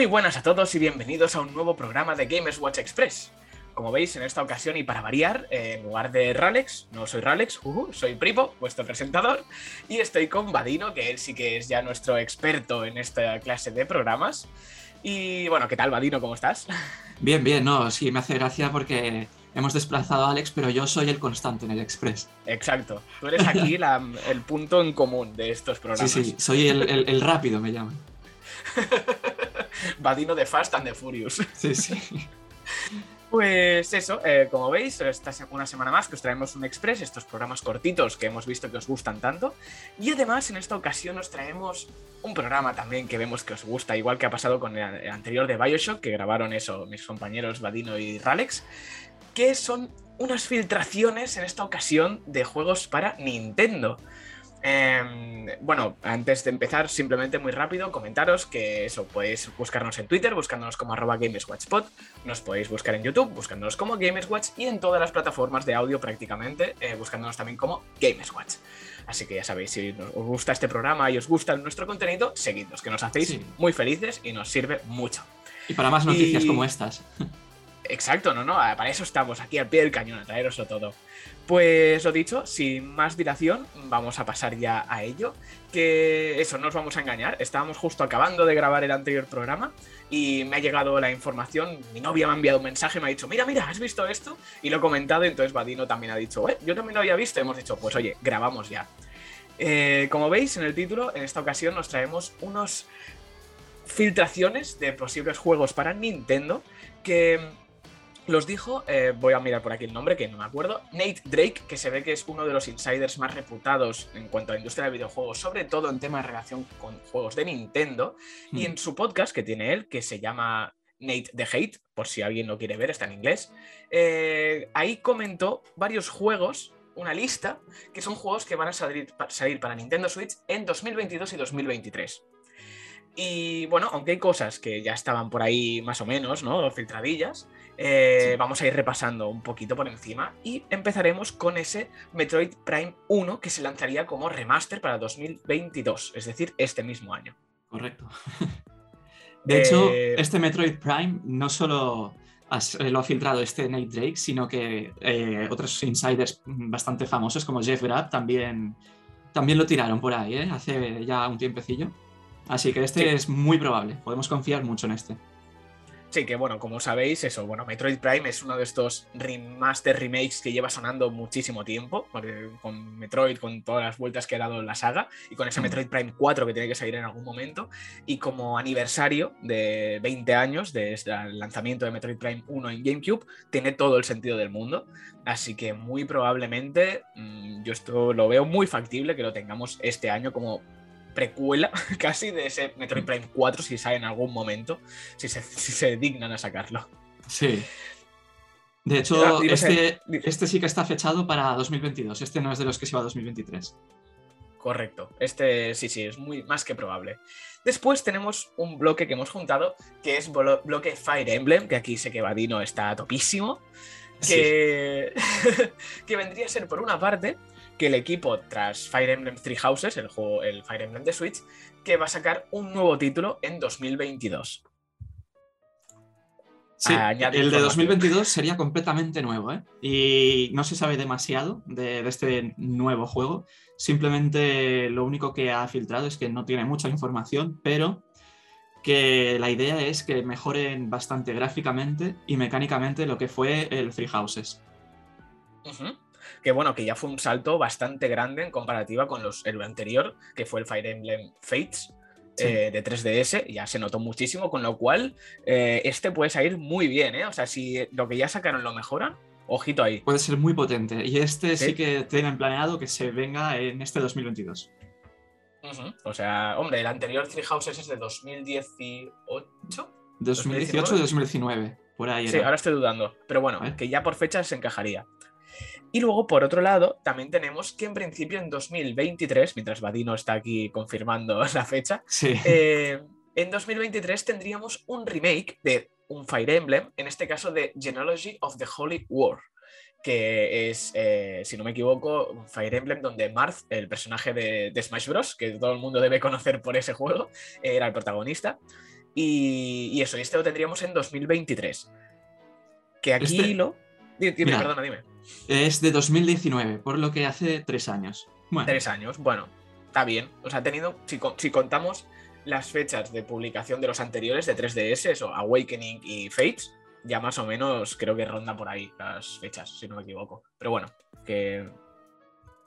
Muy buenas a todos y bienvenidos a un nuevo programa de Gamers Watch Express. Como veis, en esta ocasión y para variar, eh, en lugar de Ralex, no soy Ralex, uh, soy Pripo, vuestro presentador, y estoy con Vadino, que él sí que es ya nuestro experto en esta clase de programas. Y bueno, ¿qué tal, Vadino? ¿Cómo estás? Bien, bien, no, sí, me hace gracia porque hemos desplazado a Alex, pero yo soy el constante en el Express. Exacto, tú eres aquí el punto en común de estos programas. Sí, sí, soy el, el rápido, me llaman. Vadino de Fast and the Furious. Sí, sí. Pues eso, eh, como veis, esta una semana más que os traemos un Express, estos programas cortitos que hemos visto que os gustan tanto. Y además, en esta ocasión os traemos un programa también que vemos que os gusta, igual que ha pasado con el anterior de Bioshock, que grabaron eso mis compañeros Vadino y Ralex, que son unas filtraciones en esta ocasión de juegos para Nintendo. Em, bueno, antes de empezar, simplemente muy rápido, comentaros que eso, podéis buscarnos en Twitter, buscándonos como arroba GamersWatchPod, nos podéis buscar en YouTube, buscándonos como GamersWatch y en todas las plataformas de audio prácticamente, eh, buscándonos también como GamersWatch. Así que ya sabéis, si os gusta este programa y os gusta nuestro contenido, seguidnos, que nos hacéis muy felices y nos sirve mucho. Y para más noticias como estas. Exacto, no, no, para eso estamos aquí al pie del cañón, a traeroslo todo. Pues lo dicho, sin más dilación, vamos a pasar ya a ello. Que eso, no os vamos a engañar. Estábamos justo acabando de grabar el anterior programa y me ha llegado la información. Mi novia me ha enviado un mensaje, me ha dicho: Mira, mira, ¿has visto esto? Y lo he comentado. Entonces Vadino también ha dicho: eh, Yo también lo había visto. Y hemos dicho: Pues oye, grabamos ya. Eh, como veis en el título, en esta ocasión nos traemos unos filtraciones de posibles juegos para Nintendo que los dijo, eh, voy a mirar por aquí el nombre, que no me acuerdo, Nate Drake, que se ve que es uno de los insiders más reputados en cuanto a la industria de videojuegos, sobre todo en temas de relación con juegos de Nintendo, y hmm. en su podcast que tiene él, que se llama Nate the Hate, por si alguien lo quiere ver, está en inglés, eh, ahí comentó varios juegos, una lista, que son juegos que van a salir, salir para Nintendo Switch en 2022 y 2023. Y bueno, aunque hay cosas que ya estaban por ahí más o menos, ¿no? Filtradillas, eh, vamos a ir repasando un poquito por encima y empezaremos con ese Metroid Prime 1 que se lanzaría como remaster para 2022, es decir, este mismo año. Correcto. De hecho, eh, este Metroid Prime no solo lo ha filtrado este Nate Drake, sino que eh, otros insiders bastante famosos como Jeff Grapp también, también lo tiraron por ahí, hace ya un tiempecillo. Así que este es muy probable, podemos confiar mucho en este. Sí, que bueno, como sabéis, eso, bueno, Metroid Prime es uno de estos remaster remakes que lleva sonando muchísimo tiempo, con Metroid, con todas las vueltas que ha dado la saga, y con ese mm. Metroid Prime 4 que tiene que salir en algún momento, y como aniversario de 20 años desde el lanzamiento de Metroid Prime 1 en GameCube, tiene todo el sentido del mundo, así que muy probablemente, mm, yo esto lo veo muy factible que lo tengamos este año como precuela casi de ese Metroid Prime 4 si sale en algún momento, si se, dignan a sacarlo. Sí. De hecho, este, este, sí que está fechado para 2022. Este no es de los que se va a 2023. Correcto. Este sí, sí, es muy más que probable. Después tenemos un bloque que hemos juntado, que es bloque Fire Emblem, que aquí sé que Vadino está topísimo. Que, que vendría a ser, por una parte, que el equipo, tras Fire Emblem Three Houses, el juego, el Fire Emblem de Switch, que va a sacar un nuevo título en 2022. Sí, el de 2022 sería completamente nuevo, ¿eh? Y no se sabe demasiado de, este nuevo juego. Simplemente lo único que ha filtrado es que no tiene mucha información, pero que la idea es que mejoren bastante gráficamente y mecánicamente lo que fue el Three Houses que bueno, que ya fue un salto bastante grande en comparativa con los, el anterior, que fue el Fire Emblem Fates. Eh, de 3DS, ya se notó muchísimo, con lo cual eh, este puede salir muy bien, ¿eh? O sea, si lo que ya sacaron lo mejoran, ojito ahí. Puede ser muy potente. Y este sí, que tienen planeado que se venga en este 2022. O sea, hombre, el anterior Three Houses es de 2018. 2018 2019, por ahí. Sí, ahora estoy dudando. Pero bueno, que ya por fecha se encajaría. Y luego, por otro lado, también tenemos que en principio en 2023, mientras Vadino está aquí confirmando la fecha, eh, en 2023 tendríamos un remake de un Fire Emblem, en este caso de Genealogy of the Holy War, que es, eh, si no me equivoco, un Fire Emblem donde Marth, el personaje de, Smash Bros., que todo el mundo debe conocer por ese juego, era el protagonista. Y, y eso, y este lo tendríamos en 2023. Que aquí Este- lo. Dime, dime, Mira. perdona, dime. Es de 2019, por lo que hace tres años. Bueno, Tres años, bueno, está bien. O sea, si, co- si contamos las fechas de publicación de los anteriores de 3DS, eso, Awakening y Fates, ya más o menos creo que rondan por ahí las fechas, si no me equivoco. Pero bueno, que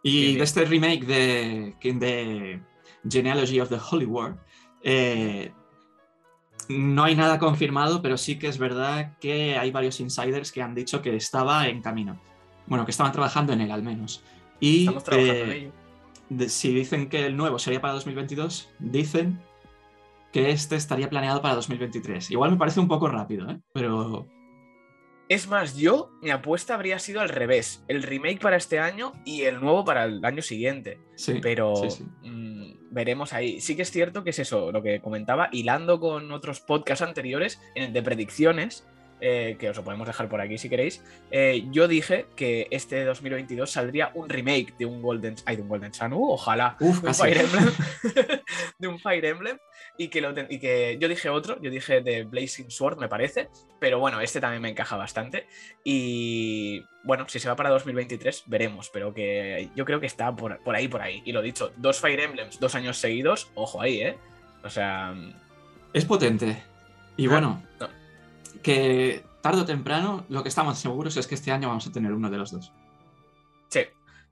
y de este remake de, de Genealogy of the Holy War, eh, no hay nada confirmado, pero sí que es verdad que hay varios insiders que han dicho que estaba en camino. Bueno, que estaban trabajando en él al menos. Y estamos trabajando en eh, ello. de- si dicen que el nuevo sería para 2022, dicen que este estaría planeado para 2023. Igual me parece un poco rápido, ¿eh? pero Es más, yo, mi apuesta habría sido al revés: el remake para este año y el nuevo para el año siguiente. sí. Pero sí, sí. Veremos ahí. Sí que es cierto que es eso, lo que comentaba, hilando con otros podcasts anteriores, en el de predicciones, eh, que os lo podemos dejar por aquí si queréis. eh, yo dije que este 2022 saldría un remake de un Golden, ay, de un Golden Sun, uh, ojalá, Uf, de un. Fire Emblem, de un Fire Emblem, y que, lo ten- y que yo dije otro, yo dije de Blazing Sword, me parece, pero bueno, este también me encaja bastante. Y bueno, si se va para 2023, veremos, pero que yo creo que está por, por ahí, por ahí. Y lo dicho, dos Fire Emblems, dos años seguidos, ojo ahí, ¿eh? O sea, Es potente. Y Ah, bueno, no. Que tarde o temprano lo que estamos seguros es que este año vamos a tener uno de los dos. sí.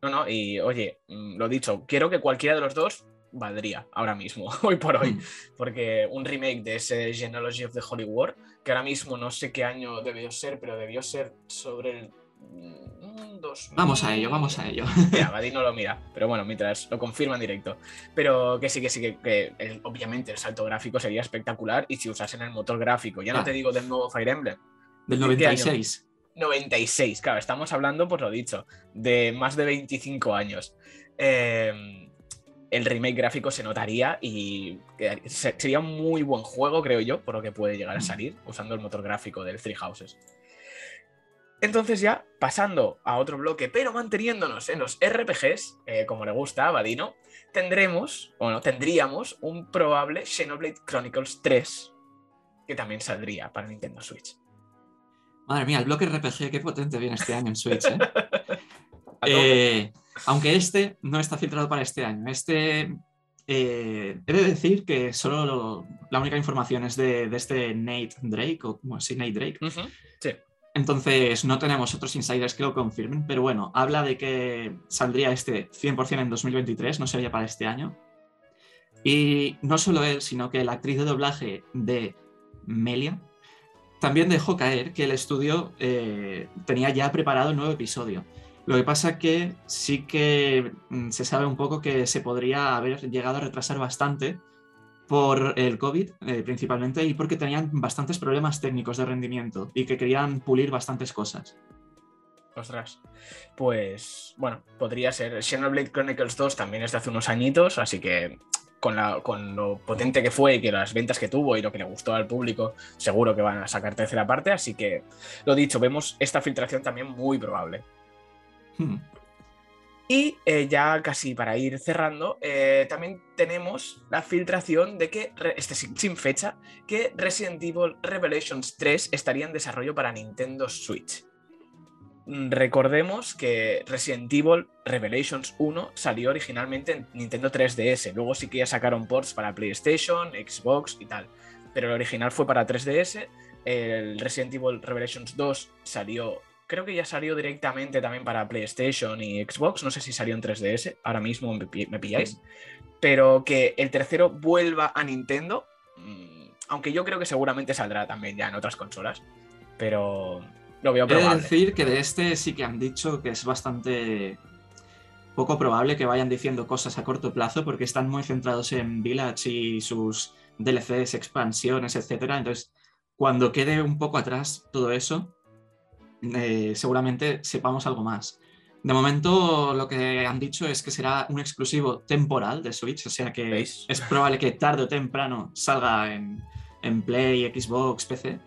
No, no, y oye, mm, lo dicho, quiero que cualquiera de los dos valdría ahora mismo, hoy por hoy. Mm. porque un remake de ese Genealogy of the Holy War, que ahora mismo no sé qué año debió ser, pero debió ser sobre el 2000. Vamos a ello, vamos a ello. Mira, Badi no lo mira, pero bueno, mientras lo confirma en directo. Pero que sí, que sí, que, que el- obviamente el salto gráfico sería espectacular y si usasen el motor gráfico, ya no Ah. te digo del nuevo Fire Emblem, Del ¿De qué año? 96. 96, claro, estamos hablando, pues lo dicho, de más de 25 años. Eh, el remake gráfico se notaría y se- sería un muy buen juego, creo yo, por lo que puede llegar a Mm. salir usando el motor gráfico del Three Houses. Entonces ya, pasando a otro bloque, pero manteniéndonos en los RPGs, eh, como le gusta a Badino, tendremos, bueno, tendríamos un probable Xenoblade Chronicles 3, que también saldría para Nintendo Switch. Madre mía, el bloque RPG, qué potente viene este año en Switch. ¿eh? Eh, aunque este no está filtrado para este año. Este. eh, he de decir que solo lo- la única información es de, de este Nate Drake, o bueno, sí, Nate Drake. Sí. Entonces no tenemos otros insiders que lo confirmen, pero bueno, habla de que saldría este 100% en 2023, no sería para este año. Y no solo él, sino que la actriz de doblaje de Melia también dejó caer que el estudio eh, tenía ya preparado el nuevo episodio. Lo que pasa que sí que mm, se sabe un poco que se podría haber llegado a retrasar bastante por el COVID eh, principalmente y porque tenían bastantes problemas técnicos de rendimiento y que querían pulir bastantes cosas. Ostras. Pues bueno, podría ser. Xenoblade Chronicles 2 también es de hace unos añitos, así que con, la- con lo potente que fue y que las ventas que tuvo y lo que le gustó al público, seguro que van a sacar tercera parte. Así que, lo dicho, vemos esta filtración también muy probable. Hmm. Y eh, ya casi para ir cerrando, eh, también tenemos la filtración de que, este sin, sin fecha, que Resident Evil Revelations 3 estaría en desarrollo para Nintendo Switch. Mm, Recordemos que Resident Evil Revelations 1 salió originalmente en Nintendo 3DS, luego sí que ya sacaron ports para PlayStation, Xbox y tal, pero el original fue para 3DS, el Resident Evil Revelations 2 salió creo que ya salió directamente también para PlayStation y Xbox. No sé si salió en 3DS, ahora mismo me, pi- me pilláis. Pero que el tercero vuelva a Nintendo. mm, Aunque yo creo que seguramente saldrá también ya en otras consolas. Pero lo veo He probable. decir que de este sí que han dicho que es bastante poco probable que vayan diciendo cosas a corto plazo porque están muy centrados en Village y sus DLCs, expansiones, etcétera. Entonces, cuando quede un poco atrás todo eso, eh, seguramente sepamos algo más. De momento, lo que han dicho es que será un exclusivo temporal de Switch, o sea que ¿Veis? es probable que tarde o temprano salga en, en Play, Xbox, PC.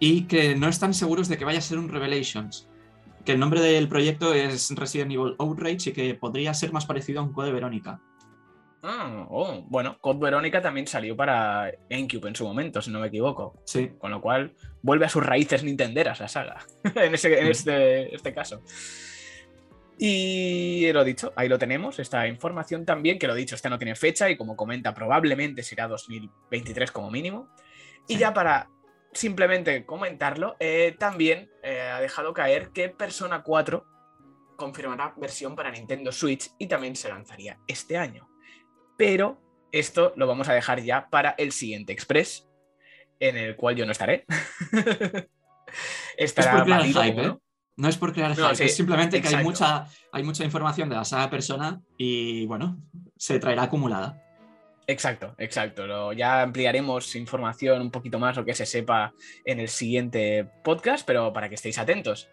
Y que no están seguros de que vaya a ser un Revelations. Que el nombre del proyecto es Resident Evil Outrage y que podría ser más parecido a un Code Verónica. Ah, oh, bueno, Code Verónica también salió para GameCube en su momento, si no me equivoco. Sí. Con lo cual, vuelve a sus raíces nintenderas la saga, en, ese, en este, este caso. Y lo dicho, ahí lo tenemos, esta información también, que lo dicho, este no tiene fecha y como comenta, probablemente será 2023 como mínimo. Y Sí. ya para simplemente comentarlo, eh, también eh, ha dejado caer que Persona 4 confirmará versión para Nintendo Switch y también se lanzaría este año. Pero esto lo vamos a dejar ya para el siguiente Express, en el cual yo no estaré. Es por hype, ¿no? ¿eh? No es por crear No, hype, sí, es simplemente que hay mucha, hay mucha información de la saga Persona y bueno, se traerá acumulada. Exacto, exacto. Lo- ya ampliaremos información un poquito más, lo que se sepa en el siguiente podcast, pero para que estéis atentos.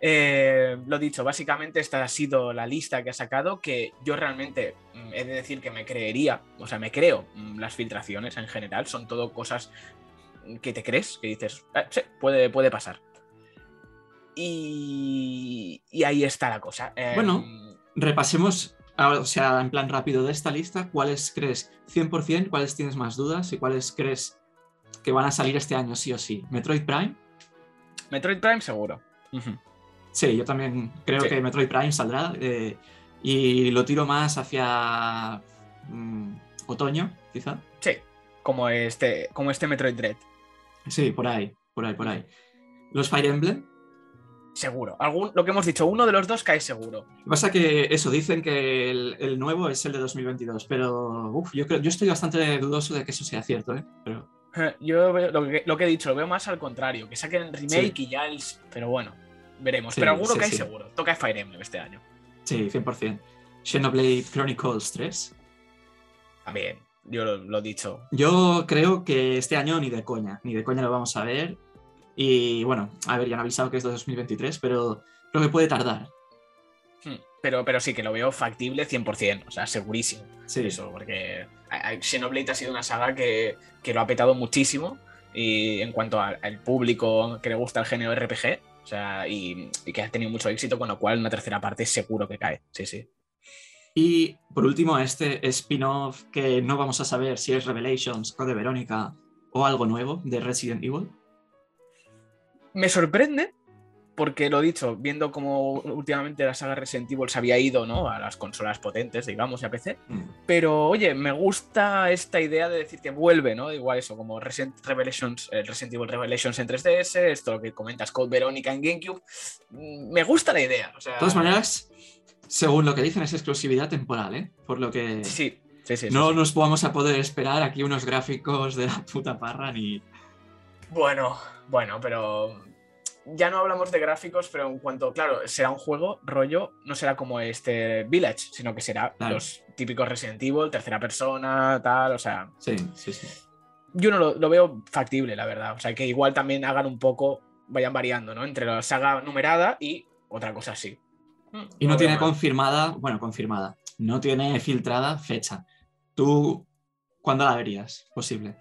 Eh, lo dicho, básicamente esta ha sido la lista que ha sacado, que yo realmente mm, he de decir que me creería, o sea, me creo mm, las filtraciones en general, son todo cosas que te crees, que dices, "Ah, sí, puede, puede pasar. Y, y ahí está la cosa. Em, Bueno. Repasemos, ahora, o sea, en plan rápido de esta lista, ¿cuáles crees 100%, cuáles tienes más dudas y cuáles crees que van a salir este año sí o sí? ¿Metroid Prime? Metroid Prime seguro. Sí, yo también creo Sí. que Metroid Prime saldrá eh, y lo tiro más hacia mm, otoño, quizá. Sí, como este, como este Metroid Dread. Sí, por ahí, por ahí, por ahí. Los Fire Emblem. Seguro. Algún, lo que hemos dicho, uno de los dos cae seguro. Lo que pasa que eso, dicen que el, el nuevo es el de 2022, pero uf, yo, creo, yo estoy bastante dudoso de que eso sea cierto, ¿eh? Pero Yo veo- lo que, lo que he dicho, lo veo más al contrario, que saquen el remake y ya el... Pero bueno, veremos. Sí, pero alguno sí, cae seguro. Toca Fire Emblem este año. sí, 100%. Xenoblade Chronicles 3. También, yo lo he dicho. Yo creo que este año ni de coña, ni de coña lo vamos a ver. Y bueno, a ver, ya han avisado que es de 2023, pero creo que puede tardar. Hmm, Pero, pero sí que lo veo factible 100%, o sea, segurísimo. Sí, Eso, porque Xenoblade ha sido una saga que, que lo ha petado muchísimo y en cuanto a- al público que le gusta el género RPG, o sea, y, y que ha tenido mucho éxito, con lo cual una tercera parte seguro que cae. Sí, sí. Y por último, este spin-off que no vamos a saber si es Revelations, Code Verónica o algo nuevo de Resident Evil. Me sorprende, porque lo dicho, viendo cómo últimamente la saga Resident Evil se había ido ¿no? a las consolas potentes, digamos, y a PC. Mm. Pero oye, me gusta esta idea de decir que vuelve, ¿no? Igual eso, como Resident, Revelations, eh, Resident Evil Revelations en 3DS, esto lo que comentas, Code Verónica en GameCube. Mm, Me gusta la idea. O sea, De todas maneras, según lo que dicen, es exclusividad temporal, ¿eh? Por lo que Sí, sí, sí. sí, no sí. nos vamos a poder esperar aquí unos gráficos de la puta parra ni. Bueno, bueno, pero ya no hablamos de gráficos, pero en cuanto, claro, será un juego, rollo, no será como este Village, sino que será Claro. los típicos Resident Evil, tercera persona, tal, o sea, Sí, sí, sí. yo no lo, lo veo factible, la verdad. O sea, que igual también hagan un poco, vayan variando, ¿no? Entre la saga numerada y otra cosa así. Mm, Y no lo tiene confirmada, bueno, confirmada, no tiene filtrada fecha. ¿Tú cuándo la verías posible?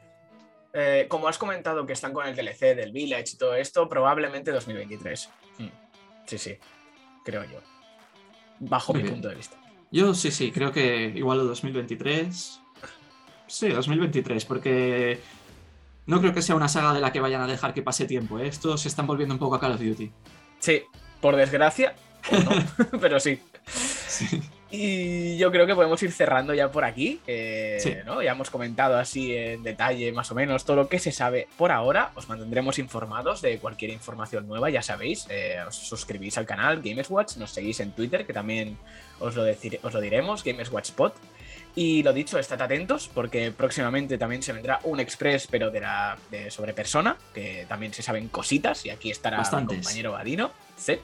Eh, como has comentado que están con el DLC del Village y todo esto, probablemente 2023. Mm, Sí, sí, creo yo. Bajo Muy mi bien. punto de vista. Yo sí, sí, creo que igual lo 2023. Sí, 2023, porque no creo que sea una saga de la que vayan a dejar que pase tiempo. ¿eh? Estos se están volviendo un poco a Call of Duty. Sí, por desgracia, no, pero sí. Sí. Y yo creo que podemos ir cerrando ya por aquí. eh, Sí. ¿no? Ya hemos comentado así en detalle más o menos todo lo que se sabe por ahora. Os mantendremos informados de cualquier información nueva, ya sabéis. eh, os suscribís al canal Gameswatch, nos seguís en Twitter, que también os lo, decir- os lo diremos, Gameswatch Spot. Y lo dicho, estad atentos porque próximamente también se vendrá un express, pero de la de sobre persona, que también se saben cositas, y aquí estará mi compañero Vadino. Sí.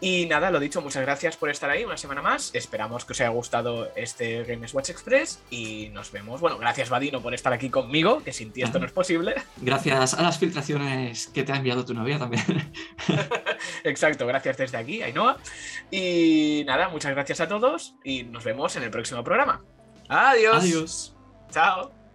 Y nada, lo dicho, muchas gracias por estar ahí una semana más. Esperamos que os haya gustado este Games Watch Express y nos vemos. Bueno, gracias Vadino por estar aquí conmigo, que sin ti esto no es posible. Gracias a las filtraciones que te ha enviado tu novia también. Exacto, gracias desde aquí, Ainhoa. Y nada, muchas gracias a todos y nos vemos en el próximo programa. Adiós. Adiós. Chao.